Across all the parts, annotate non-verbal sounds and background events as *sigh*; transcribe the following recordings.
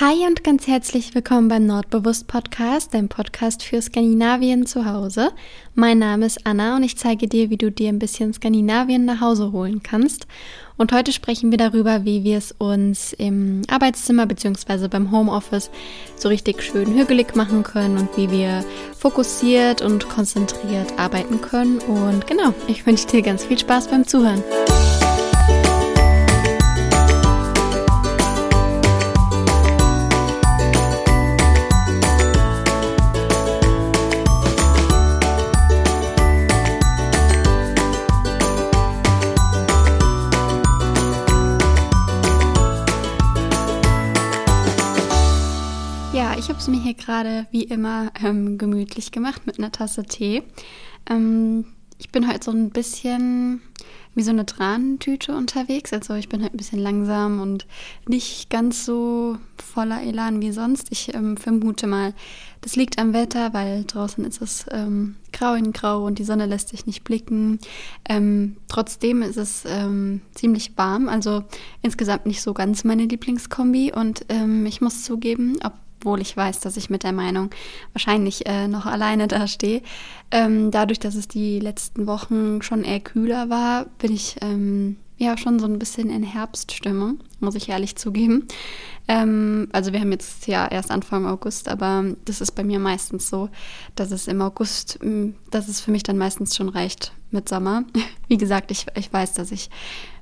Hi und ganz herzlich willkommen beim Nordbewusst Podcast, dein Podcast für Skandinavien zu Hause. Mein Name ist Anna und ich zeige dir, wie du dir ein bisschen Skandinavien nach Hause holen kannst. Und heute sprechen wir darüber, wie wir es uns im Arbeitszimmer bzw. beim Homeoffice so richtig schön hügelig machen können und wie wir fokussiert und konzentriert arbeiten können. Und genau, ich wünsche dir ganz viel Spaß beim Zuhören. Habe es mir hier gerade wie immer ähm, gemütlich gemacht mit einer Tasse Tee. Ähm, ich bin heute so ein bisschen wie so eine Tranentüte unterwegs. Also ich bin halt ein bisschen langsam und nicht ganz so voller Elan wie sonst. Ich ähm, vermute mal, das liegt am Wetter, weil draußen ist es ähm, grau in grau und die Sonne lässt sich nicht blicken. Ähm, trotzdem ist es ähm, ziemlich warm, also insgesamt nicht so ganz meine Lieblingskombi. Und ähm, ich muss zugeben, ob obwohl ich weiß, dass ich mit der Meinung wahrscheinlich äh, noch alleine dastehe. Ähm, dadurch, dass es die letzten Wochen schon eher kühler war, bin ich ähm, ja schon so ein bisschen in Herbststimmung, muss ich ehrlich zugeben. Ähm, also wir haben jetzt ja erst Anfang August, aber das ist bei mir meistens so, dass es im August, dass es für mich dann meistens schon reicht mit Sommer. *laughs* Wie gesagt, ich, ich weiß, dass ich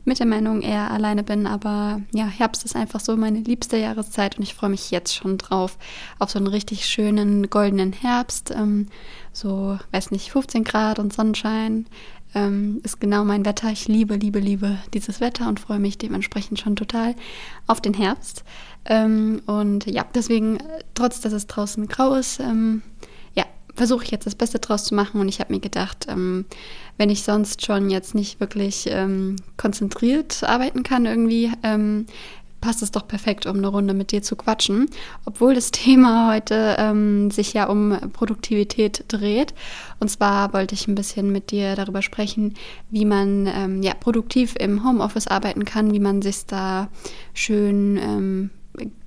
mit der Meinung eher alleine bin. Aber ja, Herbst ist einfach so meine liebste Jahreszeit und ich freue mich jetzt schon drauf auf so einen richtig schönen goldenen Herbst. Ähm, so, weiß nicht, 15 Grad und Sonnenschein ähm, ist genau mein Wetter. Ich liebe, liebe, liebe dieses Wetter und freue mich dementsprechend schon total auf den Herbst. Ähm, und ja, deswegen, trotz dass es draußen grau ist, ähm, versuche ich jetzt das Beste draus zu machen und ich habe mir gedacht, ähm, wenn ich sonst schon jetzt nicht wirklich ähm, konzentriert arbeiten kann irgendwie, ähm, passt es doch perfekt, um eine Runde mit dir zu quatschen. Obwohl das *laughs* Thema heute ähm, sich ja um Produktivität dreht. Und zwar wollte ich ein bisschen mit dir darüber sprechen, wie man ähm, ja, produktiv im Homeoffice arbeiten kann, wie man sich da schön ähm,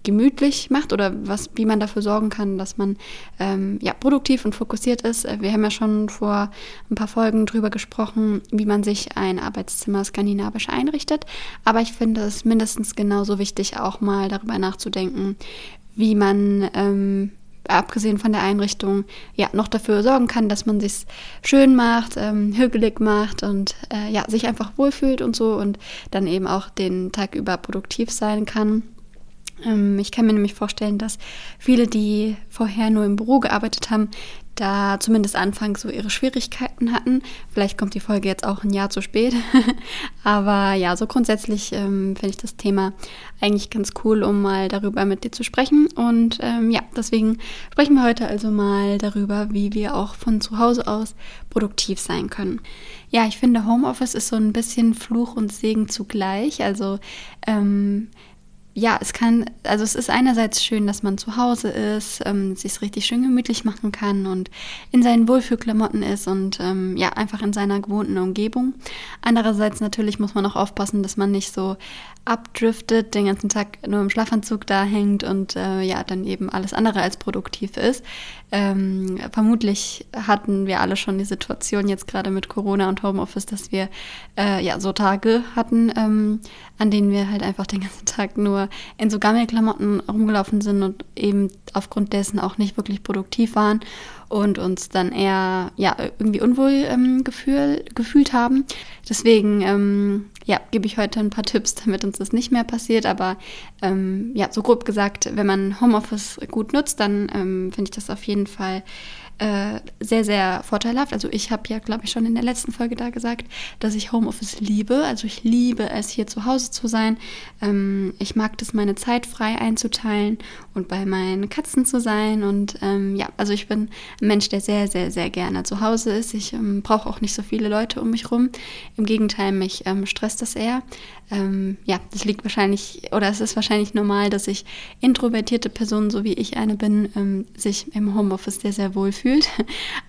gemütlich macht oder was, wie man dafür sorgen kann, dass man ähm, ja, produktiv und fokussiert ist. Äh, wir haben ja schon vor ein paar Folgen drüber gesprochen, wie man sich ein Arbeitszimmer skandinavisch einrichtet. Aber ich finde es mindestens genauso wichtig, auch mal darüber nachzudenken, wie man ähm, abgesehen von der Einrichtung, ja, noch dafür sorgen kann, dass man sich schön macht, ähm, hügelig macht und äh, ja, sich einfach wohlfühlt und so und dann eben auch den Tag über produktiv sein kann. Ähm, ich kann mir nämlich vorstellen, dass viele, die vorher nur im Büro gearbeitet haben, da zumindest anfangs so ihre Schwierigkeiten hatten. Vielleicht kommt die Folge jetzt auch ein Jahr zu spät. *laughs* Aber ja, so grundsätzlich ähm, finde ich das Thema eigentlich ganz cool, um mal darüber mit dir zu sprechen. Und ähm, ja, deswegen sprechen wir heute also mal darüber, wie wir auch von zu Hause aus produktiv sein können. Ja, ich finde, Homeoffice ist so ein bisschen Fluch und Segen zugleich. Also ähm, ja, es kann, also es ist einerseits schön, dass man zu Hause ist, ähm, sich richtig schön gemütlich machen kann und in seinen Wohlfühlklamotten ist und ähm, ja, einfach in seiner gewohnten Umgebung. Andererseits natürlich muss man auch aufpassen, dass man nicht so abdriftet, den ganzen Tag nur im Schlafanzug da hängt und äh, ja, dann eben alles andere als produktiv ist. Ähm, vermutlich hatten wir alle schon die Situation jetzt gerade mit Corona und Homeoffice, dass wir äh, ja so Tage hatten, ähm, an denen wir halt einfach den ganzen Tag nur in so Gammelklamotten rumgelaufen sind und eben aufgrund dessen auch nicht wirklich produktiv waren und uns dann eher ja irgendwie unwohl ähm, gefühl, gefühlt haben. Deswegen ähm, ja, gebe ich heute ein paar Tipps, damit uns das nicht mehr passiert. Aber ähm, ja, so grob gesagt, wenn man Homeoffice gut nutzt, dann ähm, finde ich das auf jeden Fall äh, sehr, sehr vorteilhaft. Also ich habe ja, glaube ich, schon in der letzten Folge da gesagt, dass ich Homeoffice liebe. Also ich liebe es, hier zu Hause zu sein. Ähm, ich mag das, meine Zeit frei einzuteilen und bei meinen Katzen zu sein. Und ähm, ja, also ich bin ein Mensch, der sehr, sehr, sehr gerne zu Hause ist. Ich ähm, brauche auch nicht so viele Leute um mich rum. Im Gegenteil, mich ähm, stresst das eher. Ähm, ja, das liegt wahrscheinlich, oder es ist wahrscheinlich normal, dass sich introvertierte Personen, so wie ich eine bin, ähm, sich im Homeoffice sehr, sehr wohl fühlen gefühlt.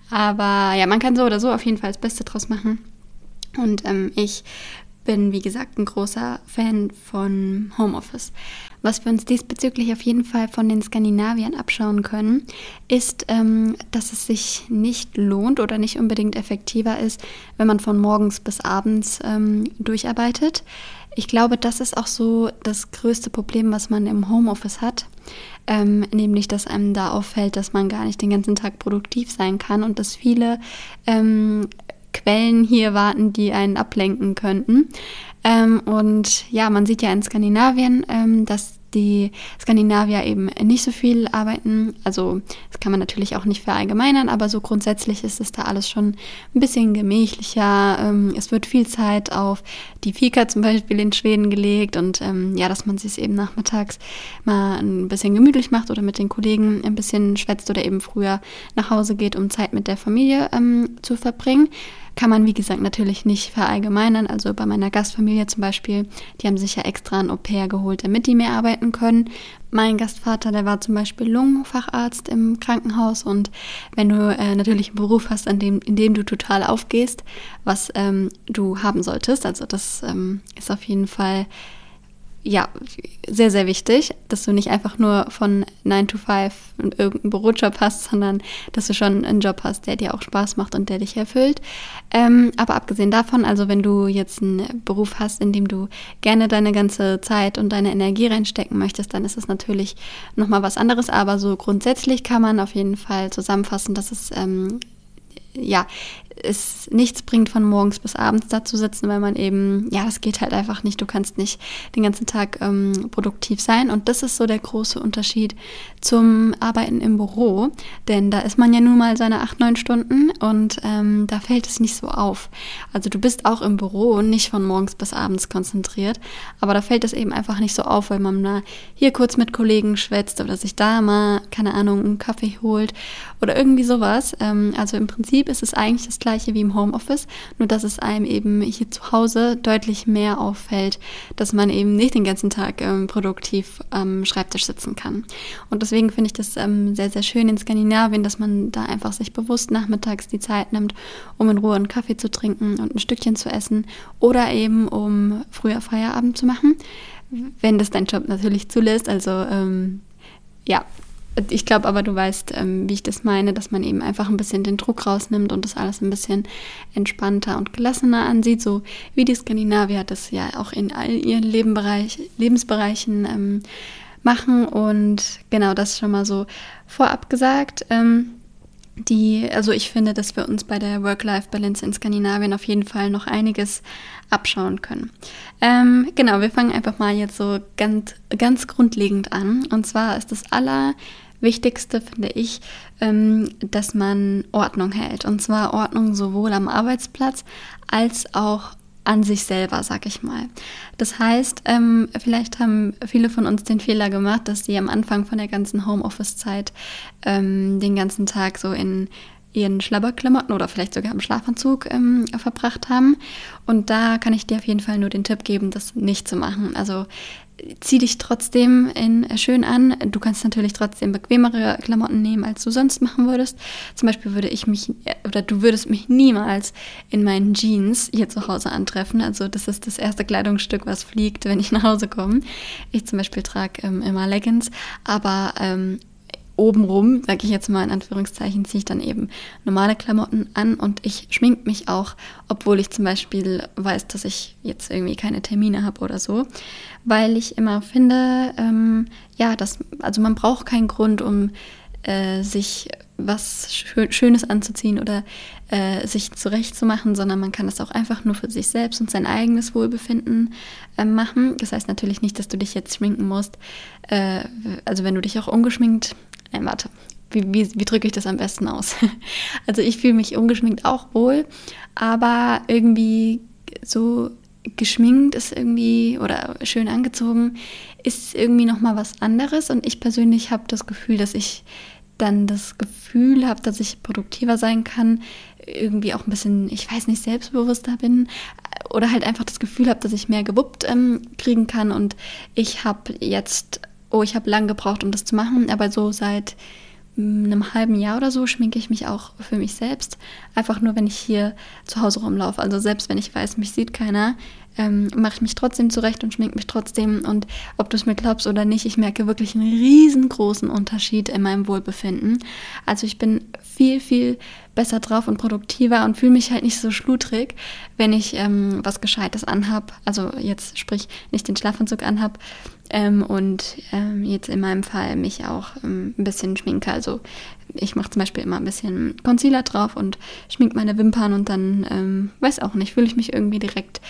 Aber ja, man kann so oder so auf jeden Fall das Beste draus machen. Und ähm, ich bin, wie gesagt, ein großer Fan von Homeoffice. Was wir uns diesbezüglich auf jeden Fall von den Skandinaviern abschauen können, ist, ähm, dass es sich nicht lohnt oder nicht unbedingt effektiver ist, wenn man von morgens bis abends ähm, durcharbeitet. Ich glaube, das ist auch so das größte Problem, was man im Homeoffice hat. Ähm, nämlich, dass einem da auffällt, dass man gar nicht den ganzen Tag produktiv sein kann und dass viele ähm, Quellen hier warten, die einen ablenken könnten. Ähm, und ja, man sieht ja in Skandinavien, ähm, dass die Skandinavier eben nicht so viel arbeiten. Also das kann man natürlich auch nicht verallgemeinern, aber so grundsätzlich ist es da alles schon ein bisschen gemächlicher. Ähm, es wird viel Zeit auf die Fika zum Beispiel in Schweden gelegt und ähm, ja, dass man sich eben nachmittags mal ein bisschen gemütlich macht oder mit den Kollegen ein bisschen schwätzt oder eben früher nach Hause geht, um Zeit mit der Familie ähm, zu verbringen. Kann man, wie gesagt, natürlich nicht verallgemeinern. Also bei meiner Gastfamilie zum Beispiel, die haben sich ja extra ein Au-pair geholt, damit die mehr arbeiten können. Mein Gastvater, der war zum Beispiel Lungenfacharzt im Krankenhaus und wenn du äh, natürlich einen Beruf hast, an dem, in dem du total aufgehst, was ähm, du haben solltest, also das ähm, ist auf jeden Fall ja, sehr, sehr wichtig, dass du nicht einfach nur von 9 to 5 und irgendeinen Bürojob hast, sondern dass du schon einen Job hast, der dir auch Spaß macht und der dich erfüllt. Ähm, aber abgesehen davon, also wenn du jetzt einen Beruf hast, in dem du gerne deine ganze Zeit und deine Energie reinstecken möchtest, dann ist es natürlich nochmal was anderes. Aber so grundsätzlich kann man auf jeden Fall zusammenfassen, dass es ähm, ja, es nichts bringt, von morgens bis abends da zu sitzen, weil man eben, ja, das geht halt einfach nicht. Du kannst nicht den ganzen Tag ähm, produktiv sein. Und das ist so der große Unterschied zum Arbeiten im Büro. Denn da ist man ja nun mal seine acht, neun Stunden und ähm, da fällt es nicht so auf. Also du bist auch im Büro nicht von morgens bis abends konzentriert. Aber da fällt es eben einfach nicht so auf, weil man da hier kurz mit Kollegen schwätzt oder sich da mal, keine Ahnung, einen Kaffee holt oder irgendwie sowas. Ähm, also im Prinzip ist es eigentlich das gleiche wie im Homeoffice, nur dass es einem eben hier zu Hause deutlich mehr auffällt, dass man eben nicht den ganzen Tag ähm, produktiv am Schreibtisch sitzen kann. Und deswegen finde ich das ähm, sehr, sehr schön in Skandinavien, dass man da einfach sich bewusst nachmittags die Zeit nimmt, um in Ruhe einen Kaffee zu trinken und ein Stückchen zu essen oder eben um früher Feierabend zu machen, wenn das dein Job natürlich zulässt. Also ähm, ja, ich glaube aber, du weißt, ähm, wie ich das meine, dass man eben einfach ein bisschen den Druck rausnimmt und das alles ein bisschen entspannter und gelassener ansieht, so wie die Skandinavier das ja auch in all ihren Lebenbereich, Lebensbereichen ähm, machen. Und genau das schon mal so vorab gesagt. Ähm, die, also ich finde, dass wir uns bei der Work-Life-Balance in Skandinavien auf jeden Fall noch einiges abschauen können. Ähm, genau, wir fangen einfach mal jetzt so ganz, ganz grundlegend an. Und zwar ist das Allerwichtigste, finde ich, ähm, dass man Ordnung hält. Und zwar Ordnung sowohl am Arbeitsplatz als auch an sich selber, sag ich mal. Das heißt, ähm, vielleicht haben viele von uns den Fehler gemacht, dass sie am Anfang von der ganzen Homeoffice-Zeit ähm, den ganzen Tag so in ihren Schlabberklamotten oder vielleicht sogar im Schlafanzug ähm, verbracht haben. Und da kann ich dir auf jeden Fall nur den Tipp geben, das nicht zu machen. Also zieh dich trotzdem in, äh, schön an. Du kannst natürlich trotzdem bequemere Klamotten nehmen, als du sonst machen würdest. Zum Beispiel würde ich mich, äh, oder du würdest mich niemals in meinen Jeans hier zu Hause antreffen. Also das ist das erste Kleidungsstück, was fliegt, wenn ich nach Hause komme. Ich zum Beispiel trage ähm, immer Leggings, aber ähm, obenrum, sage ich jetzt mal in Anführungszeichen, ziehe ich dann eben normale Klamotten an und ich schmink mich auch, obwohl ich zum Beispiel weiß, dass ich jetzt irgendwie keine Termine habe oder so, weil ich immer finde, ähm, ja, das, also man braucht keinen Grund, um äh, sich was Schönes anzuziehen oder äh, sich zurechtzumachen, sondern man kann das auch einfach nur für sich selbst und sein eigenes Wohlbefinden äh, machen. Das heißt natürlich nicht, dass du dich jetzt schminken musst. Äh, also wenn du dich auch ungeschminkt Nein, warte. Wie, wie, wie drücke ich das am besten aus? *laughs* Also ich fühle mich ungeschminkt auch wohl, aber irgendwie so geschminkt ist irgendwie oder schön angezogen ist irgendwie noch mal was anderes und ich persönlich habe das Gefühl, dass ich dann das Gefühl habe, dass ich produktiver sein kann, irgendwie auch ein bisschen, ich weiß nicht, selbstbewusster bin oder halt einfach das Gefühl habe, dass ich mehr gewuppt ähm, kriegen kann und ich habe jetzt oh, ich habe lang gebraucht, um das zu machen, aber so seit mm, einem halben Jahr oder so schminke ich mich auch für mich selbst. Einfach nur, wenn ich hier zu Hause rumlaufe. Also selbst wenn ich weiß, mich sieht keiner, ähm, mache ich mich trotzdem zurecht und schminke mich trotzdem. Und ob du es mir glaubst oder nicht, ich merke wirklich einen riesengroßen Unterschied in meinem Wohlbefinden. Also ich bin viel, viel besser drauf und produktiver und fühle mich halt nicht so schludrig, wenn ich ähm, was Gescheites anhab. Also jetzt sprich nicht den Schlafanzug anhab ähm, und ähm, jetzt in meinem Fall mich auch ähm, ein bisschen schminke. Also ich mache zum Beispiel immer ein bisschen Concealer drauf und schminke meine Wimpern und dann, ähm, weiß auch nicht, fühle ich mich irgendwie direkt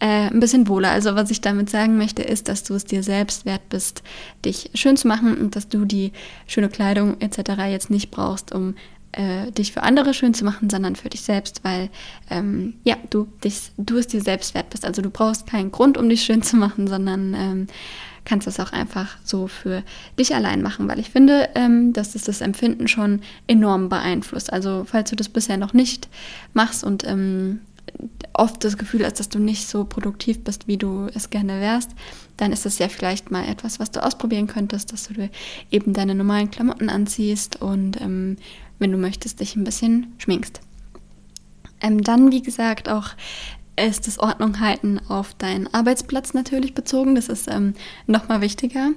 äh, ein bisschen wohler. Also was ich damit sagen möchte, ist, dass du es dir selbst wert bist, dich schön zu machen und dass du die schöne Kleidung etc. jetzt nicht brauchst, um äh, dich für andere schön zu machen, sondern für dich selbst, weil ähm, ja, du, dich, du es dir selbst wert bist. Also du brauchst keinen Grund, um dich schön zu machen, sondern ähm, kannst das auch einfach so für dich allein machen, weil ich finde, ähm, dass es das Empfinden schon enorm beeinflusst. Also falls du das bisher noch nicht machst und ähm, oft das Gefühl hast, dass du nicht so produktiv bist, wie du es gerne wärst, dann ist das ja vielleicht mal etwas, was du ausprobieren könntest, dass du eben deine normalen Klamotten anziehst und ähm, wenn du möchtest, dich ein bisschen schminkst. Ähm, dann, wie gesagt, auch ist das Ordnung halten auf deinen Arbeitsplatz natürlich bezogen. Das ist ähm, nochmal wichtiger.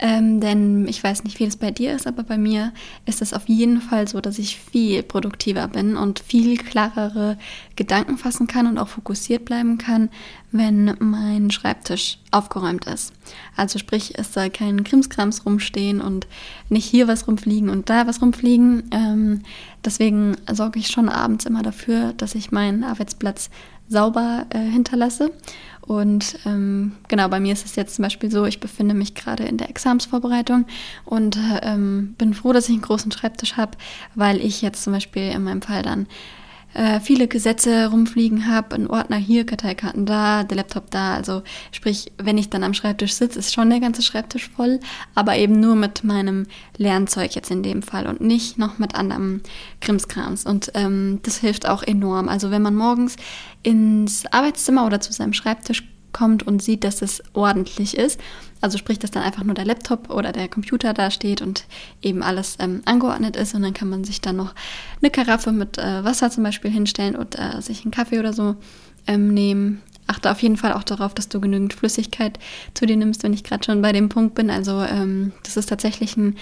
Ähm, denn ich weiß nicht, wie das bei dir ist, aber bei mir ist es auf jeden Fall so, dass ich viel produktiver bin und viel klarere Gedanken fassen kann und auch fokussiert bleiben kann, wenn mein Schreibtisch aufgeräumt ist. Also sprich, es soll kein Krimskrams rumstehen und nicht hier was rumfliegen und da was rumfliegen. Ähm, deswegen sorge ich schon abends immer dafür, dass ich meinen Arbeitsplatz sauber äh, hinterlasse. Und ähm, genau, bei mir ist es jetzt zum Beispiel so, ich befinde mich gerade in der Examsvorbereitung und ähm, bin froh, dass ich einen großen Schreibtisch habe, weil ich jetzt zum Beispiel in meinem Fall dann äh, viele Gesetze rumfliegen habe, ein Ordner hier, Karteikarten da, der Laptop da. Also sprich, wenn ich dann am Schreibtisch sitze, ist schon der ganze Schreibtisch voll, aber eben nur mit meinem Lernzeug jetzt in dem Fall und nicht noch mit anderem Krimskrams. Und ähm, das hilft auch enorm. Also wenn man morgens ins Arbeitszimmer oder zu seinem Schreibtisch kommt und sieht, dass es ordentlich ist. Also sprich, dass dann einfach nur der Laptop oder der Computer da steht und eben alles ähm, angeordnet ist. Und dann kann man sich dann noch eine Karaffe mit äh, Wasser zum Beispiel hinstellen und äh, sich einen Kaffee oder so ähm, nehmen. Achte auf jeden Fall auch darauf, dass du genügend Flüssigkeit zu dir nimmst, wenn ich gerade schon bei dem Punkt bin. Also ähm, das ist tatsächlich ein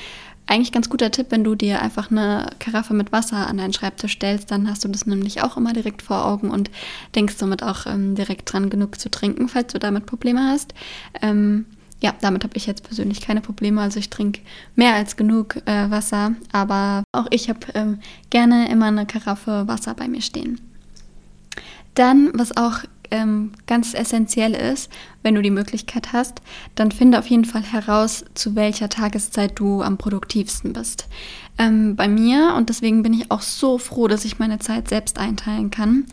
eigentlich ganz guter Tipp, wenn du dir einfach eine Karaffe mit Wasser an deinen Schreibtisch stellst, dann hast du das nämlich auch immer direkt vor Augen und denkst somit auch ähm, direkt dran, genug zu trinken, falls du damit Probleme hast. Ähm, ja, damit habe ich jetzt persönlich keine Probleme. Also ich trinke mehr als genug äh, Wasser, aber auch ich habe ähm, gerne immer eine Karaffe Wasser bei mir stehen. Dann, was auch ähm, ganz essentiell ist, wenn du die Möglichkeit hast, dann finde auf jeden Fall heraus, zu welcher Tageszeit du am produktivsten bist. Ähm, bei mir, und deswegen bin ich auch so froh, dass ich meine Zeit selbst einteilen kann,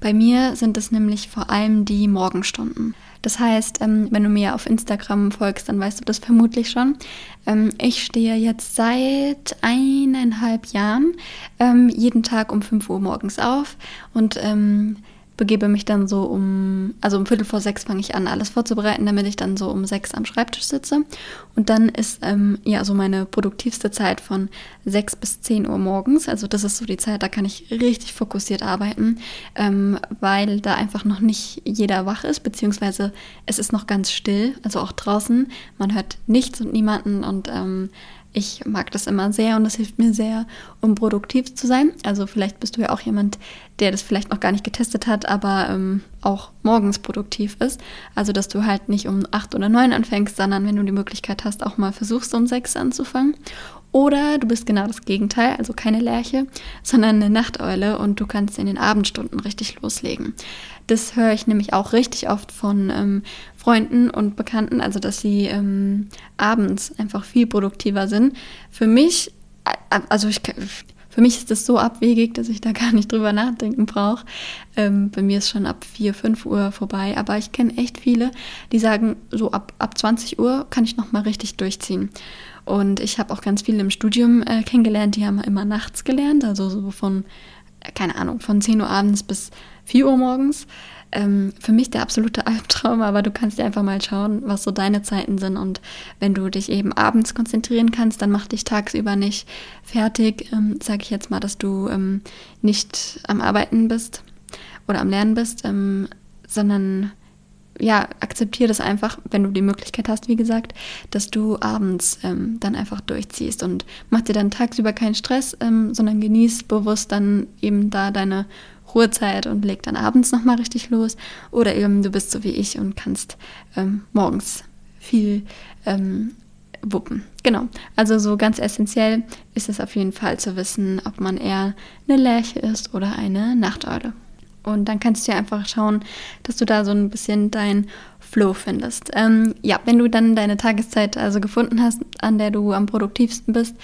bei mir sind es nämlich vor allem die Morgenstunden. Das heißt, ähm, wenn du mir auf Instagram folgst, dann weißt du das vermutlich schon. Ähm, ich stehe jetzt seit eineinhalb Jahren ähm, jeden Tag um 5 Uhr morgens auf und begebe mich dann so um, also um Viertel vor sechs fange ich an, alles vorzubereiten, damit ich dann so um sechs am Schreibtisch sitze. Und dann ist ähm, ja so meine produktivste Zeit von sechs bis zehn Uhr morgens. Also das ist so die Zeit, da kann ich richtig fokussiert arbeiten, ähm, weil da einfach noch nicht jeder wach ist, beziehungsweise es ist noch ganz still, also auch draußen. Man hört nichts und niemanden und ähm, ich mag das immer sehr und das hilft mir sehr, um produktiv zu sein. Also vielleicht bist du ja auch jemand, der das vielleicht noch gar nicht getestet hat, aber ähm, auch morgens produktiv ist. Also dass du halt nicht um acht oder neun anfängst, sondern wenn du die Möglichkeit hast, auch mal versuchst, um sechs anzufangen. Oder du bist genau das Gegenteil, also keine Lerche, sondern eine Nachteule und du kannst in den Abendstunden richtig loslegen. Das höre ich nämlich auch richtig oft von ähm, Freunden und Bekannten, also dass sie ähm, abends einfach viel produktiver sind. Für mich, also ich, für mich ist das so abwegig, dass ich da gar nicht drüber nachdenken brauche. Ähm, bei mir ist schon ab 4, 5 Uhr vorbei, aber ich kenne echt viele, die sagen, so ab, ab 20 Uhr kann ich nochmal richtig durchziehen. Und ich habe auch ganz viele im Studium äh, kennengelernt, die haben immer nachts gelernt, also so von, keine Ahnung, von 10 Uhr abends bis 4 Uhr morgens ähm, für mich der absolute *laughs* Albtraum, aber du kannst dir einfach mal schauen, was so deine Zeiten sind. Und wenn du dich eben abends konzentrieren kannst, dann mach dich tagsüber nicht fertig. Ähm, Sage ich jetzt mal, dass du ähm, nicht am Arbeiten bist oder am Lernen bist, ähm, sondern ja, akzeptiere das einfach, wenn du die Möglichkeit hast, wie gesagt, dass du abends ähm, dann einfach durchziehst und mach dir dann tagsüber keinen Stress, ähm, sondern genieß bewusst dann eben da deine Ruhezeit und leg dann abends nochmal richtig los. Oder eben du bist so wie ich und kannst ähm, morgens viel ähm, wuppen. Genau. Also so ganz essentiell ist es auf jeden Fall zu wissen, ob man eher eine Lerche ist oder eine Nachteule. Und dann kannst du ja einfach schauen, dass du da so ein bisschen dein Flow findest. Ähm, ja, wenn du dann deine Tageszeit also gefunden hast, an der du am produktivsten bist,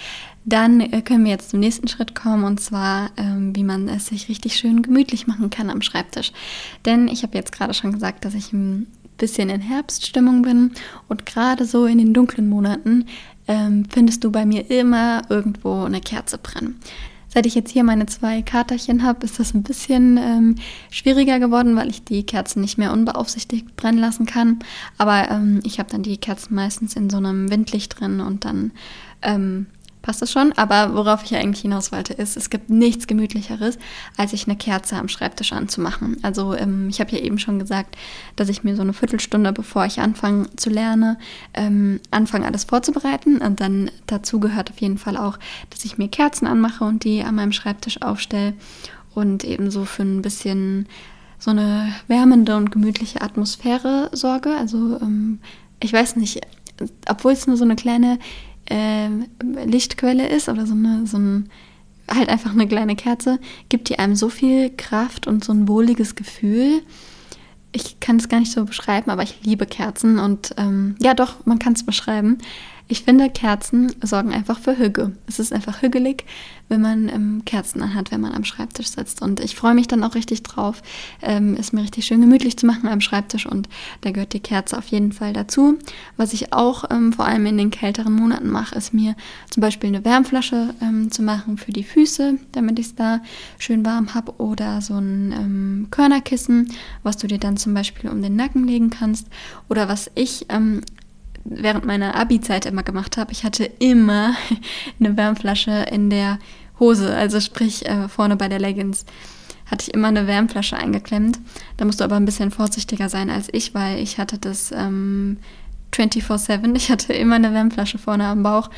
dann äh, können wir jetzt zum nächsten Schritt kommen und zwar, ähm, wie man es sich richtig schön gemütlich machen kann am Schreibtisch. Denn ich habe jetzt gerade schon gesagt, dass ich ein bisschen in Herbststimmung bin und gerade so in den dunklen Monaten ähm, findest du bei mir immer irgendwo eine Kerze brennen. Seit ich jetzt hier meine zwei Katerchen habe, ist das ein bisschen ähm, schwieriger geworden, weil ich die Kerzen nicht mehr unbeaufsichtigt brennen lassen kann. Aber ähm, ich habe dann die Kerzen meistens in so einem Windlicht drin und dann ähm, passt das schon. Aber worauf ich eigentlich hinaus wollte, ist, es gibt nichts Gemütlicheres, als sich eine Kerze am Schreibtisch anzumachen. Also ähm, ich habe ja eben schon gesagt, dass ich mir so eine Viertelstunde, bevor ich anfange zu lernen, ähm, anfange alles vorzubereiten. Und dann dazu gehört auf jeden Fall auch, dass ich mir Kerzen anmache und die an meinem Schreibtisch aufstelle und eben so für ein bisschen so eine wärmende und gemütliche Atmosphäre sorge. Also ähm, ich weiß nicht, obwohl es nur so eine kleine äh, Lichtquelle ist oder so, eine, so ein, halt einfach eine kleine Kerze, gibt die einem so viel Kraft und so ein wohliges Gefühl. Ich kann es gar nicht so beschreiben, aber ich liebe Kerzen und ähm, ja doch, man kann es beschreiben. Ich finde, Kerzen sorgen einfach für Hüge. Es ist einfach hügelig, wenn man ähm, Kerzen anhat, wenn man am Schreibtisch sitzt. Und ich freue mich dann auch richtig drauf, ähm, es mir richtig schön gemütlich zu machen am Schreibtisch. Und da gehört die Kerze auf jeden Fall dazu. Was ich auch ähm, vor allem in den kälteren Monaten mache, ist mir zum Beispiel eine Wärmflasche ähm, zu machen für die Füße, damit ich es da schön warm habe. Oder so ein ähm, Körnerkissen, was du dir dann zum Beispiel um den Nacken legen kannst. Oder was ich ähm, während meiner Abi-Zeit immer gemacht habe. Ich hatte immer *laughs* eine Wärmflasche in der Hose, also sprich äh, vorne bei der Leggings hatte ich immer eine Wärmflasche eingeklemmt. Da musst du aber ein bisschen vorsichtiger sein als ich, weil ich hatte das ähm, 24-7. Ich hatte immer eine Wärmflasche vorne am Bauch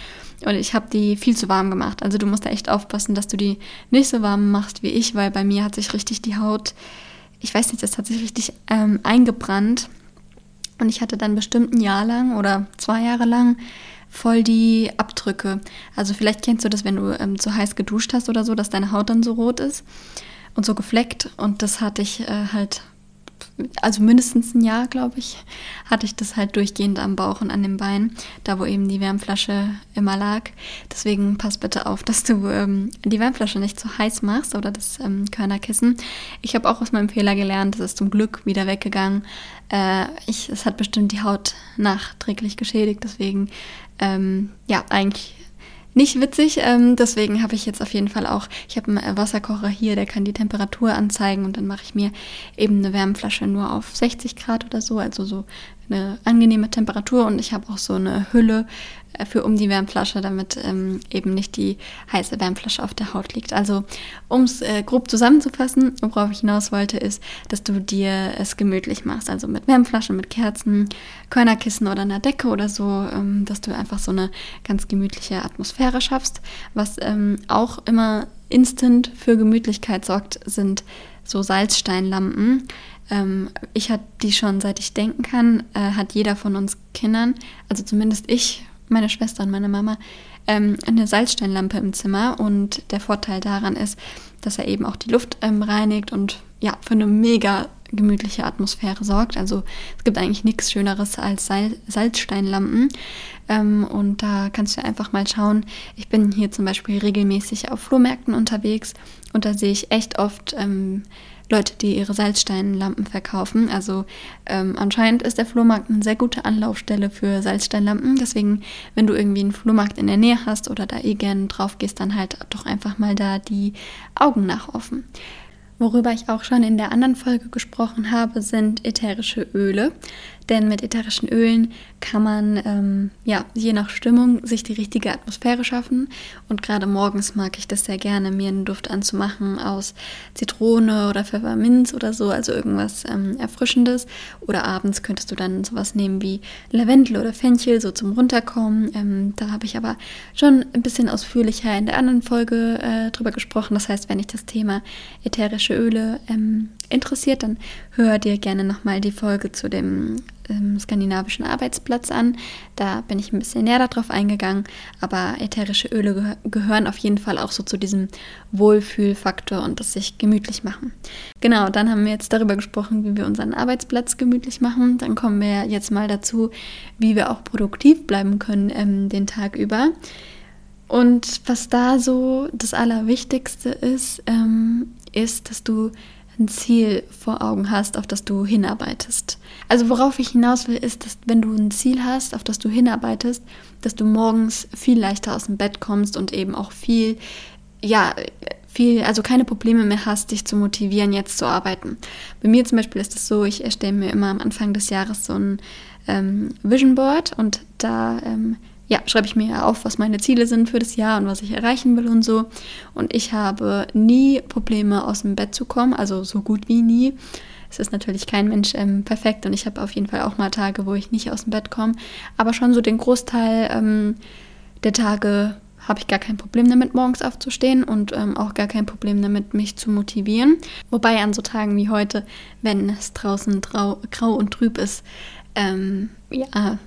und ich habe die viel zu warm gemacht. Also du musst da echt aufpassen, dass du die nicht so warm machst wie ich, weil bei mir hat sich richtig die Haut, ich weiß nicht, das hat sich richtig ähm, eingebrannt. Und ich hatte dann bestimmt ein Jahr lang oder zwei Jahre lang voll die Abdrücke. Also vielleicht kennst du das, wenn du ähm, zu heiß geduscht hast oder so, dass deine Haut dann so rot ist und so gefleckt. Und das hatte ich äh, halt also mindestens ein Jahr, glaube ich, hatte ich das halt durchgehend am Bauch und an den Beinen, da wo eben die Wärmflasche immer lag. Deswegen pass bitte auf, dass du ähm, die Wärmflasche nicht zu heiß machst oder das ähm, Körnerkissen. Ich habe auch aus meinem Fehler gelernt, das ist zum Glück wieder weggegangen. Äh, ich, es hat bestimmt die Haut nachträglich geschädigt, deswegen ähm, ja, eigentlich nicht witzig. Ähm, deswegen habe ich jetzt auf jeden Fall auch, ich habe einen Wasserkocher hier, der kann die Temperatur anzeigen und dann mache ich mir eben eine Wärmflasche nur auf 60 Grad oder so, also so eine angenehme Temperatur und ich habe auch so eine Hülle äh, für um die Wärmflasche, damit ähm, eben nicht die heiße Wärmflasche auf der Haut liegt. Also um es äh, grob zusammenzufassen, worauf ich hinaus wollte, ist, dass du dir es gemütlich machst. Also mit Wärmflasche, mit Kerzen, Körnerkissen oder einer Decke oder so, ähm, dass du einfach so eine ganz gemütliche Atmosphäre schaffst. Was ähm, auch immer instant für Gemütlichkeit sorgt, sind so Salzsteinlampen. Ähm, ich hatte die schon seit ich denken kann, äh, hat jeder von uns Kindern, also zumindest ich, meine Schwester und meine Mama, ähm, eine Salzsteinlampe im Zimmer. Und der Vorteil daran ist, dass er eben auch die Luft ähm, reinigt und ja, für eine mega gemütliche Atmosphäre sorgt. Also es gibt eigentlich nichts Schöneres als Sal Salzsteinlampen. Ähm, und da kannst du einfach mal schauen. Ich bin hier zum Beispiel regelmäßig auf Flohmärkten unterwegs und da sehe ich echt oft ähm, Leute, die ihre Salzsteinlampen verkaufen. Also ähm, anscheinend ist der Flohmarkt eine sehr gute Anlaufstelle für Salzsteinlampen. Deswegen, wenn du irgendwie einen Flohmarkt in der Nähe hast oder da eh gerne drauf gehst, dann halt doch einfach mal da die Augen nach offen. Worüber ich auch schon in der anderen Folge gesprochen habe, sind ätherische Öle. Denn mit ätherischen Ölen kann man ähm, ja je nach Stimmung sich die richtige Atmosphäre schaffen. Und gerade morgens mag ich das sehr gerne, mir einen Duft anzumachen aus Zitrone oder Pfefferminz oder so, also irgendwas ähm, Erfrischendes. Oder abends könntest du dann sowas nehmen wie Lavendel oder Fenchel, so zum Runterkommen. Ähm, da habe ich aber schon ein bisschen ausführlicher in der anderen Folge äh, drüber gesprochen. Das heißt, wenn ich das Thema ätherische Öle ähm, interessiert, dann hör dir gerne nochmal die Folge zu dem ähm, skandinavischen Arbeitsplatz an. Da bin ich ein bisschen näher darauf eingegangen, aber ätherische Öle geh gehören auf jeden Fall auch so zu diesem Wohlfühlfaktor und das sich gemütlich machen. Genau, dann haben wir jetzt darüber gesprochen, wie wir unseren Arbeitsplatz gemütlich machen. Dann kommen wir jetzt mal dazu, wie wir auch produktiv bleiben können ähm, den Tag über. Und was da so das Allerwichtigste ist, ähm, ist, dass du ein Ziel vor Augen hast, auf das du hinarbeitest. Also worauf ich hinaus will, ist, dass wenn du ein Ziel hast, auf das du hinarbeitest, dass du morgens viel leichter aus dem Bett kommst und eben auch viel, ja, viel, also keine Probleme mehr hast, dich zu motivieren, jetzt zu arbeiten. Bei mir zum Beispiel ist es so, ich erstelle mir immer am Anfang des Jahres so ein ähm, Vision Board und da ähm, ja, schreibe ich mir auf, was meine Ziele sind für das Jahr und was ich erreichen will und so. Und ich habe nie Probleme, aus dem Bett zu kommen, also so gut wie nie. Es ist natürlich kein Mensch ähm, perfekt und ich habe auf jeden Fall auch mal Tage, wo ich nicht aus dem Bett komme. Aber schon so den Großteil ähm, der Tage habe ich gar kein Problem damit, morgens aufzustehen und ähm, auch gar kein Problem damit, mich zu motivieren. Wobei an so Tagen wie heute, wenn es draußen grau, und trüb ist, ähm, ja,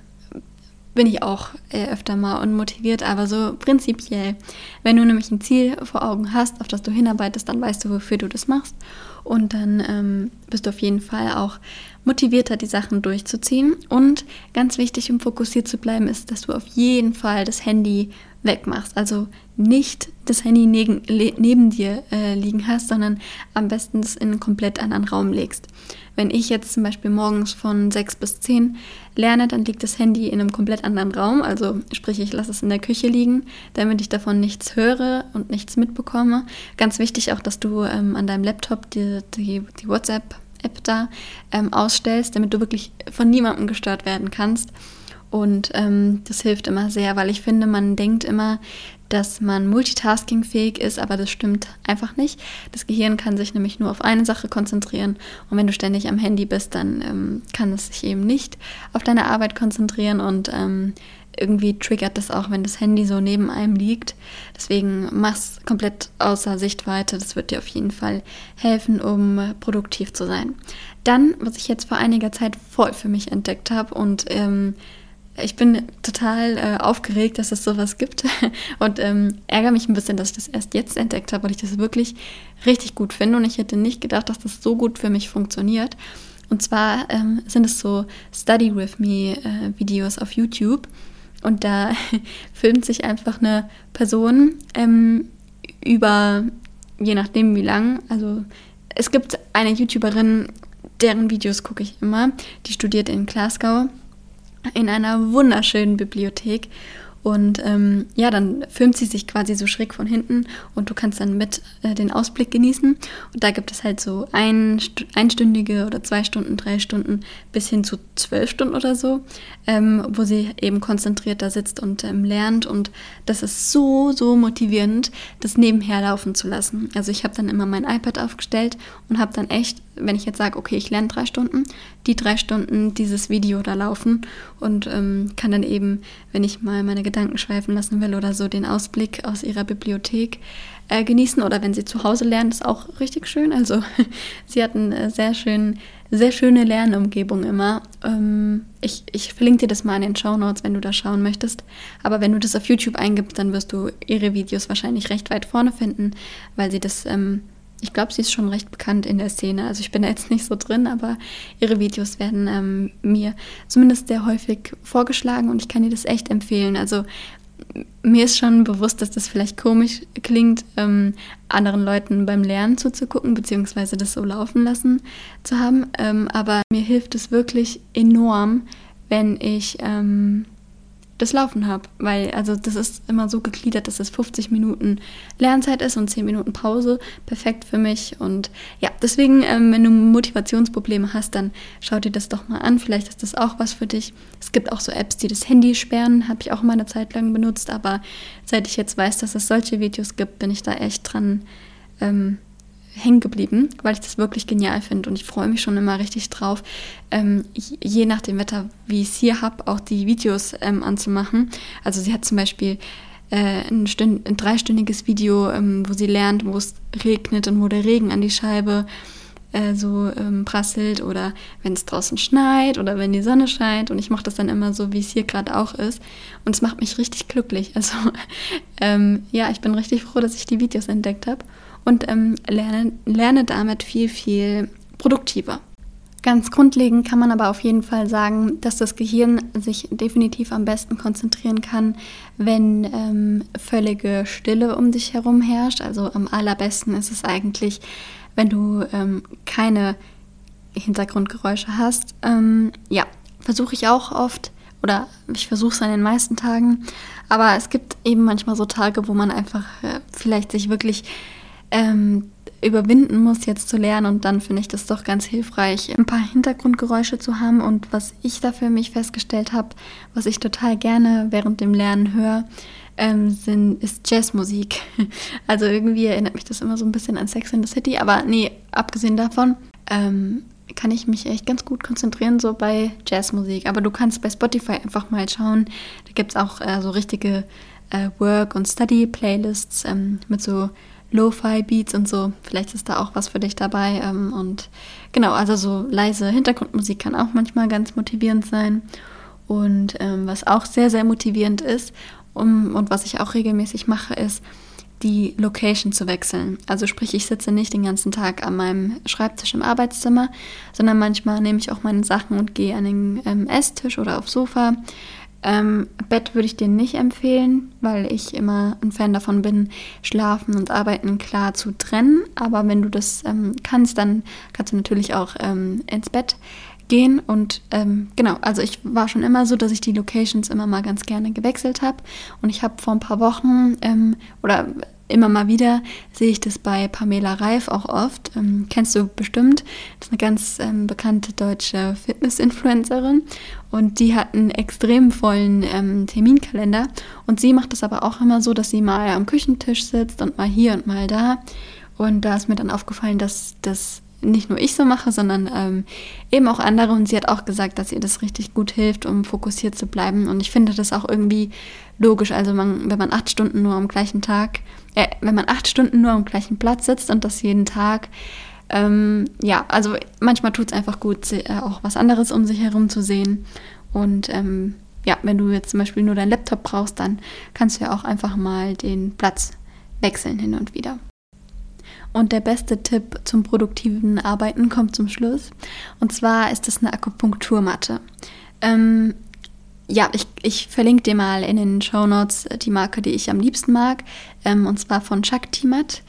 bin ich auch äh, öfter mal unmotiviert, aber so prinzipiell, wenn du nämlich ein Ziel vor Augen hast, auf das du hinarbeitest, dann weißt du, wofür du das machst und dann ähm, bist du auf jeden Fall auch motivierter, die Sachen durchzuziehen. Und ganz wichtig, um fokussiert zu bleiben, ist, dass du auf jeden Fall das Handy wegmachst. Also nicht das Handy neben, neben dir äh, liegen hast, sondern am besten es in einen komplett anderen Raum legst. Wenn ich jetzt zum Beispiel morgens von 6 bis 10 lerne, dann liegt das Handy in einem komplett anderen Raum. Also sprich, ich lasse es in der Küche liegen, damit ich davon nichts höre und nichts mitbekomme. Ganz wichtig auch, dass du ähm, an deinem Laptop die, die, die WhatsApp-App da ähm, ausstellst, damit du wirklich von niemandem gestört werden kannst. Und ähm, das hilft immer sehr, weil ich finde, man denkt immer, dass man multitaskingfähig ist, aber das stimmt einfach nicht. Das Gehirn kann sich nämlich nur auf eine Sache konzentrieren und wenn du ständig am Handy bist, dann ähm, kann es sich eben nicht auf deine Arbeit konzentrieren und ähm, irgendwie triggert das auch, wenn das Handy so neben einem liegt. Deswegen mach's komplett außer Sichtweite. Das wird dir auf jeden Fall helfen, um produktiv zu sein. Dann, was ich jetzt vor einiger Zeit voll für mich entdeckt habe und ähm, ich bin total äh, aufgeregt, dass es sowas gibt. *laughs* Und ähm, ärgere mich ein bisschen, dass ich das erst jetzt entdeckt habe, weil ich das wirklich richtig gut finde. Und ich hätte nicht gedacht, dass das so gut für mich funktioniert. Und zwar ähm, sind es so Study with Me äh, Videos auf YouTube. Und da *laughs* filmt sich einfach eine Person ähm, über, je nachdem wie lang, also es gibt eine YouTuberin, deren Videos gucke ich immer, die studiert in Glasgow in einer wunderschönen Bibliothek. Und ähm, ja, dann filmt sie sich quasi so schräg von hinten und du kannst dann mit äh, den Ausblick genießen. Und da gibt es halt so ein, einstündige oder zwei Stunden, drei Stunden bis hin zu zwölf Stunden oder so, ähm, wo sie eben konzentriert da sitzt und ähm, lernt. Und das ist so, so motivierend, das nebenher laufen zu lassen. Also ich habe dann immer mein iPad aufgestellt und habe dann echt wenn ich jetzt sage, okay, ich lerne drei Stunden, die drei Stunden dieses Video da laufen und ähm, kann dann eben, wenn ich mal meine Gedanken schweifen lassen will oder so, den Ausblick aus ihrer Bibliothek äh, genießen. Oder wenn sie zu Hause lernt, ist auch richtig schön. Also *laughs* sie hat eine äh, sehr, schön, sehr schöne Lernumgebung immer. Ähm, ich, ich verlinke dir das mal in den Show Notes, wenn du da schauen möchtest. Aber wenn du das auf YouTube eingibst, dann wirst du ihre Videos wahrscheinlich recht weit vorne finden, weil sie das... Ähm, ich glaube, sie ist schon recht bekannt in der Szene. Also ich bin da jetzt nicht so drin, aber ihre Videos werden ähm, mir zumindest sehr häufig vorgeschlagen und ich kann ihr das echt empfehlen. Also mir ist schon bewusst, dass das vielleicht komisch klingt, ähm, anderen Leuten beim Lernen zuzugucken, beziehungsweise das so laufen lassen zu haben. Ähm, aber mir hilft es wirklich enorm, wenn ich ähm, das Laufen habe. Weil, also das ist immer so gegliedert, dass es 50 Minuten Lernzeit ist und 10 Minuten Pause. Perfekt für mich. Und ja, deswegen, ähm, wenn du Motivationsprobleme hast, dann schau dir das doch mal an. Vielleicht ist das auch was für dich. Es gibt auch so Apps, die das Handy sperren. Habe ich auch mal eine Zeit lang benutzt. Aber seit ich jetzt weiß, dass es solche Videos gibt, bin ich da echt dran. Ähm, hängen geblieben, weil ich das wirklich genial finde und ich freue mich schon immer richtig drauf, ähm, je nach dem Wetter, wie ich es hier habe, auch die Videos ähm, anzumachen. Also sie hat zum Beispiel äh, ein, ein dreistündiges Video, ähm, wo sie lernt, wo es regnet und wo der Regen an die Scheibe äh, so ähm, prasselt oder wenn es draußen schneit oder wenn die Sonne scheint und ich mache das dann immer so, wie es hier gerade auch ist und es macht mich richtig glücklich. Also *laughs* ähm, ja, ich bin richtig froh, dass ich die Videos entdeckt habe und ähm, lerne, lerne damit viel, viel produktiver. Ganz grundlegend kann man aber auf jeden Fall sagen, dass das Gehirn sich definitiv am besten konzentrieren kann, wenn ähm, völlige Stille um dich herum herrscht. Also am allerbesten ist es eigentlich, wenn du ähm, keine Hintergrundgeräusche hast. Ähm, ja, versuche ich auch oft oder ich versuche es an den meisten Tagen. Aber es gibt eben manchmal so Tage, wo man einfach äh, vielleicht sich wirklich ähm, überwinden muss, jetzt zu lernen. Und dann finde ich das doch ganz hilfreich, ein paar Hintergrundgeräusche zu haben. Und was ich da für mich festgestellt habe, was ich total gerne während dem Lernen höre, ähm, sind, ist Jazzmusik. *laughs* Also irgendwie erinnert mich das immer so ein bisschen an Sex in the City. Aber nee, abgesehen davon ähm, kann ich mich echt ganz gut konzentrieren, so bei Jazzmusik. Aber du kannst bei Spotify einfach mal schauen. Da gibt es auch äh, so richtige äh, Work- und Study-Playlists ähm, mit so Lo-Fi-Beats und so. Vielleicht ist da auch was für dich dabei. Ähm, und genau, also so leise Hintergrundmusik kann auch manchmal ganz motivierend sein. Und ähm, was auch sehr, sehr motivierend ist um, und was ich auch regelmäßig mache, ist, die Location zu wechseln. Also sprich, ich sitze nicht den ganzen Tag an meinem Schreibtisch im Arbeitszimmer, sondern manchmal nehme ich auch meine Sachen und gehe an den ähm, Esstisch oder aufs Sofa ähm, Bett würde ich dir nicht empfehlen, weil ich immer ein Fan davon bin, Schlafen und Arbeiten klar zu trennen. Aber wenn du das ähm, kannst, dann kannst du natürlich auch ähm, ins Bett gehen. Und ähm, genau, also ich war schon immer so, dass ich die Locations immer mal ganz gerne gewechselt habe. Und ich habe vor ein paar Wochen ähm, oder immer mal wieder sehe ich das bei Pamela Reif auch oft. Ähm, kennst du bestimmt. Das ist eine ganz ähm, bekannte deutsche Fitness-Influencerin. Und die hat einen extrem vollen ähm, Terminkalender. Und sie macht es aber auch immer so, dass sie mal am Küchentisch sitzt und mal hier und mal da. Und da ist mir dann aufgefallen, dass das nicht nur ich so mache, sondern ähm, eben auch andere. Und sie hat auch gesagt, dass ihr das richtig gut hilft, um fokussiert zu bleiben. Und ich finde das auch irgendwie logisch. Also man, wenn man acht Stunden nur am gleichen Tag, äh, wenn man acht Stunden nur am gleichen Platz sitzt und das jeden Tag, ähm, ja, also manchmal tut es einfach gut, äh, auch was anderes um sich herum zu sehen. Und ähm, ja, wenn du jetzt zum Beispiel nur deinen Laptop brauchst, dann kannst du ja auch einfach mal den Platz wechseln hin und wieder. Und der beste Tipp zum produktiven Arbeiten kommt zum Schluss. Und zwar ist es eine Akupunkturmatte. Ähm, ja, ich, ich verlinke dir mal in den Show Notes die Marke, die ich am liebsten mag. Ähm, und zwar von Shaktimat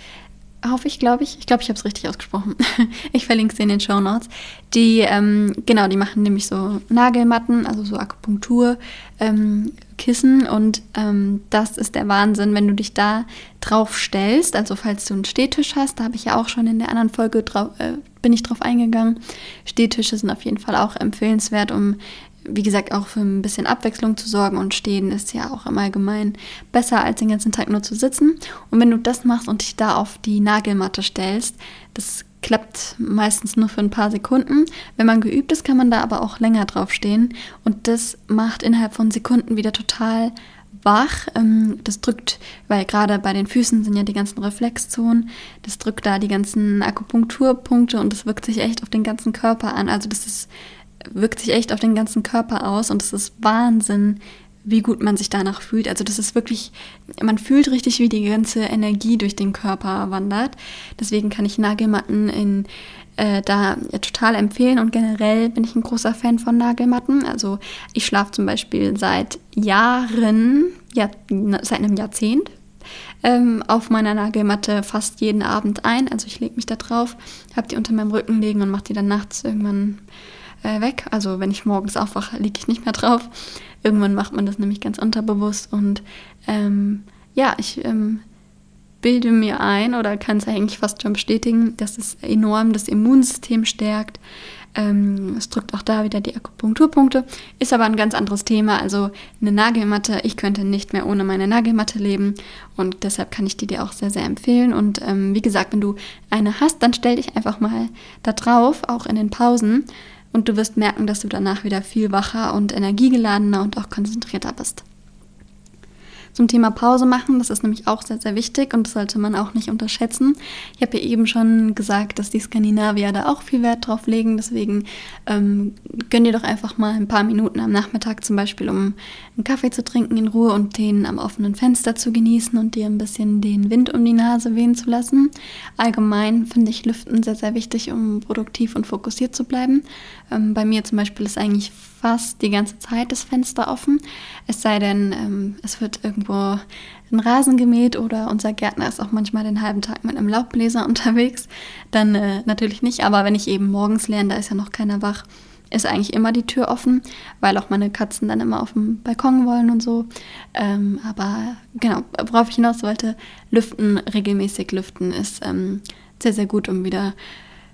hoffe ich, glaube ich. Ich glaube, ich habe es richtig ausgesprochen. *laughs* ich verlinke sie in den Show Notes. Die, ähm, genau, die machen nämlich so Nagelmatten, also so Akupunktur, ähm, und ähm, das ist der Wahnsinn, wenn du dich da drauf stellst. Also falls du einen Stehtisch hast, da habe ich ja auch schon in der anderen Folge drauf, äh, bin ich drauf eingegangen. Stehtische sind auf jeden Fall auch empfehlenswert, um wie gesagt, auch für ein bisschen Abwechslung zu sorgen und stehen ist ja auch im Allgemeinen besser, als den ganzen Tag nur zu sitzen. Und wenn du das machst und dich da auf die Nagelmatte stellst, das klappt meistens nur für ein paar Sekunden. Wenn man geübt ist, kann man da aber auch länger drauf stehen. Und das macht innerhalb von Sekunden wieder total wach. Ähm, das drückt, weil gerade bei den Füßen sind ja die ganzen Reflexzonen, das drückt da die ganzen Akupunkturpunkte und das wirkt sich echt auf den ganzen Körper an. Also das ist wirkt sich echt auf den ganzen Körper aus und es ist Wahnsinn, wie gut man sich danach fühlt. Also das ist wirklich, man fühlt richtig, wie die ganze Energie durch den Körper wandert. Deswegen kann ich Nagelmatten in, äh, da total empfehlen und generell bin ich ein großer Fan von Nagelmatten. Also ich schlafe zum Beispiel seit Jahren, ja, seit einem Jahrzehnt ähm, auf meiner Nagelmatte fast jeden Abend ein. Also ich lege mich da drauf, habe die unter meinem Rücken liegen und mache die dann nachts irgendwann äh, weg. Also wenn ich morgens aufwache, liege ich nicht mehr drauf. Irgendwann macht man das nämlich ganz unterbewusst und ähm, ja, ich ähm, bilde mir ein oder kann es eigentlich fast schon bestätigen, dass es enorm das Immunsystem stärkt. Ähm, es drückt auch da wieder die Akupunkturpunkte, ist aber ein ganz anderes Thema. Also eine Nagelmatte, ich könnte nicht mehr ohne meine Nagelmatte leben und deshalb kann ich die dir auch sehr, sehr empfehlen. Und ähm, wie gesagt, wenn du eine hast, dann stell dich einfach mal da drauf, auch in den Pausen. Und du wirst merken, dass du danach wieder viel wacher und energiegeladener und auch konzentrierter bist zum Thema Pause machen. Das ist nämlich auch sehr, sehr wichtig und das sollte man auch nicht unterschätzen. Ich habe ja eben schon gesagt, dass die Skandinavier da auch viel Wert drauf legen. Deswegen ähm, gönn dir doch einfach mal ein paar Minuten am Nachmittag zum Beispiel, um einen Kaffee zu trinken in Ruhe und den am offenen Fenster zu genießen und dir ein bisschen den Wind um die Nase wehen zu lassen. Allgemein finde ich Lüften sehr, sehr wichtig, um produktiv und fokussiert zu bleiben. Ähm, bei mir zum Beispiel ist eigentlich fast die ganze Zeit das Fenster offen. Es sei denn, ähm, es wird irgendwo ein Rasen gemäht oder unser Gärtner ist auch manchmal den halben Tag mit einem Laubbläser *laughs* unterwegs. Dann äh, natürlich nicht, aber wenn ich eben morgens lerne, da ist ja noch keiner wach, ist eigentlich immer die Tür offen, weil auch meine Katzen dann immer auf dem Balkon wollen und so. Ähm, aber genau, worauf ich hinaus wollte, lüften, regelmäßig lüften ist ähm, sehr, sehr gut, um wieder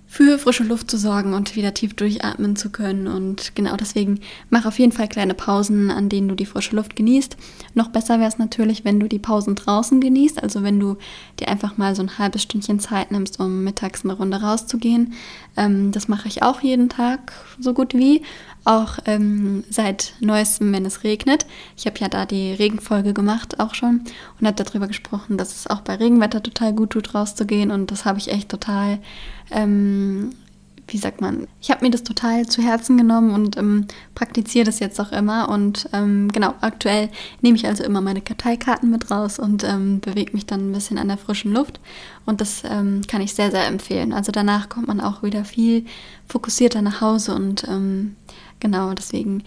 für frische Luft zu sorgen und wieder tief durchatmen zu können. Und genau deswegen mach auf jeden Fall kleine Pausen, an denen du die frische Luft genießt. Noch besser wäre es natürlich, wenn du die Pausen draußen genießt, also wenn du dir einfach mal so ein halbes Stündchen Zeit nimmst, um mittags eine Runde rauszugehen. Ähm, das mache ich auch jeden Tag so gut wie auch ähm, seit neuestem, wenn es regnet. Ich habe ja da die Regenfolge gemacht auch schon und habe darüber gesprochen, dass es auch bei Regenwetter total gut tut, rauszugehen und das habe ich echt total, ähm, wie sagt man, ich habe mir das total zu Herzen genommen und ähm, praktiziere das jetzt auch immer und ähm, genau, aktuell nehme ich also immer meine Karteikarten mit raus und ähm, bewege mich dann ein bisschen an der frischen Luft und das ähm, kann ich sehr, sehr empfehlen. Also danach kommt man auch wieder viel fokussierter nach Hause und Genau, deswegen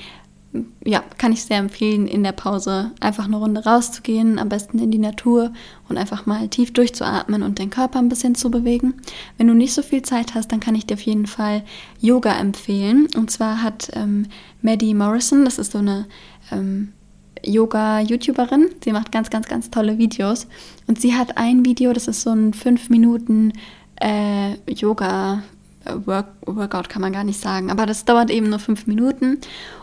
ja, kann ich sehr empfehlen, in der Pause einfach eine Runde rauszugehen, am besten in die Natur und einfach mal tief durchzuatmen und den Körper ein bisschen zu bewegen. Wenn du nicht so viel Zeit hast, dann kann ich dir auf jeden Fall Yoga empfehlen. Und zwar hat ähm, Maddie Morrison, das ist so eine ähm, Yoga-YouTuberin, sie macht ganz, ganz, ganz tolle Videos. Und sie hat ein Video, das ist so ein 5 Minuten äh, Yoga Work, Workout kann man gar nicht sagen, aber das dauert eben nur fünf Minuten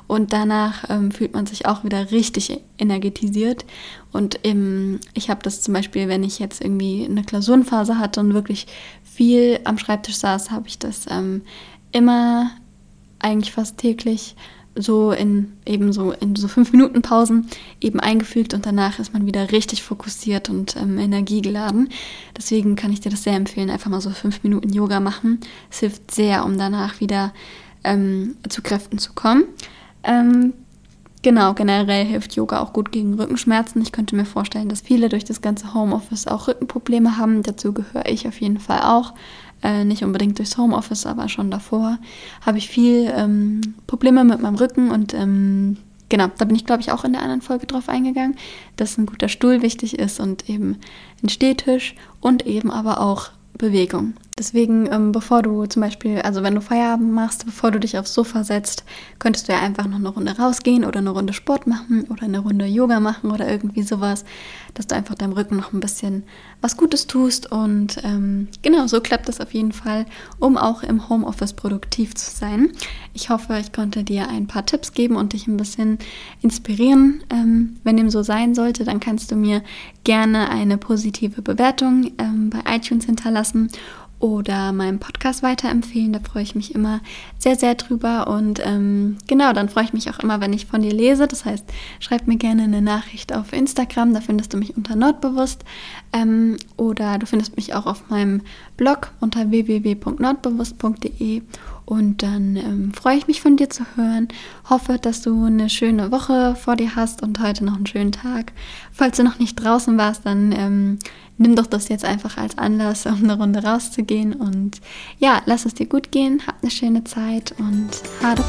und danach ähm, fühlt man sich auch wieder richtig energetisiert. Und im, ich habe das zum Beispiel, wenn ich jetzt irgendwie eine Klausurenphase hatte und wirklich viel am Schreibtisch saß, habe ich das ähm, immer eigentlich fast täglich so in eben so in so fünf Minuten Pausen eben eingefügt und danach ist man wieder richtig fokussiert und ähm, energiegeladen. Deswegen kann ich dir das sehr empfehlen, einfach mal so fünf Minuten Yoga machen. Es hilft sehr, um danach wieder ähm, zu Kräften zu kommen. Ähm, genau, generell hilft Yoga auch gut gegen Rückenschmerzen. Ich könnte mir vorstellen, dass viele durch das ganze Homeoffice auch Rückenprobleme haben. Dazu gehöre ich auf jeden Fall auch. Äh, nicht unbedingt durchs Homeoffice, aber schon davor habe ich viel ähm, Probleme mit meinem Rücken und ähm, genau, da bin ich, glaube ich, auch in der anderen Folge drauf eingegangen, dass ein guter Stuhl wichtig ist und eben ein Stehtisch und eben aber auch Bewegung. Deswegen, ähm, bevor du zum Beispiel, also wenn du Feierabend machst, bevor du dich aufs Sofa setzt, könntest du ja einfach noch eine Runde rausgehen oder eine Runde Sport machen oder eine Runde Yoga machen oder irgendwie sowas, dass du einfach deinem Rücken noch ein bisschen was Gutes tust. Und ähm, genau, so klappt das auf jeden Fall, um auch im Homeoffice produktiv zu sein. Ich hoffe, ich konnte dir ein paar Tipps geben und dich ein bisschen inspirieren. Ähm, wenn dem so sein sollte, dann kannst du mir gerne eine positive Bewertung ähm, bei iTunes hinterlassen oder meinen Podcast weiterempfehlen. Da freue ich mich immer sehr, sehr drüber. Und ähm, genau, dann freue ich mich auch immer, wenn ich von dir lese. Das heißt, schreib mir gerne eine Nachricht auf Instagram. Da findest du mich unter Nordbewusst. Ähm, oder du findest mich auch auf meinem Blog unter www.nordbewusst.de. Und dann ähm, freue ich mich von dir zu hören. Hoffe, dass du eine schöne Woche vor dir hast und heute noch einen schönen Tag. Falls du noch nicht draußen warst, dann ähm, nimm doch das jetzt einfach als Anlass, um eine Runde rauszugehen. Und ja, lass es dir gut gehen, hab eine schöne Zeit und hade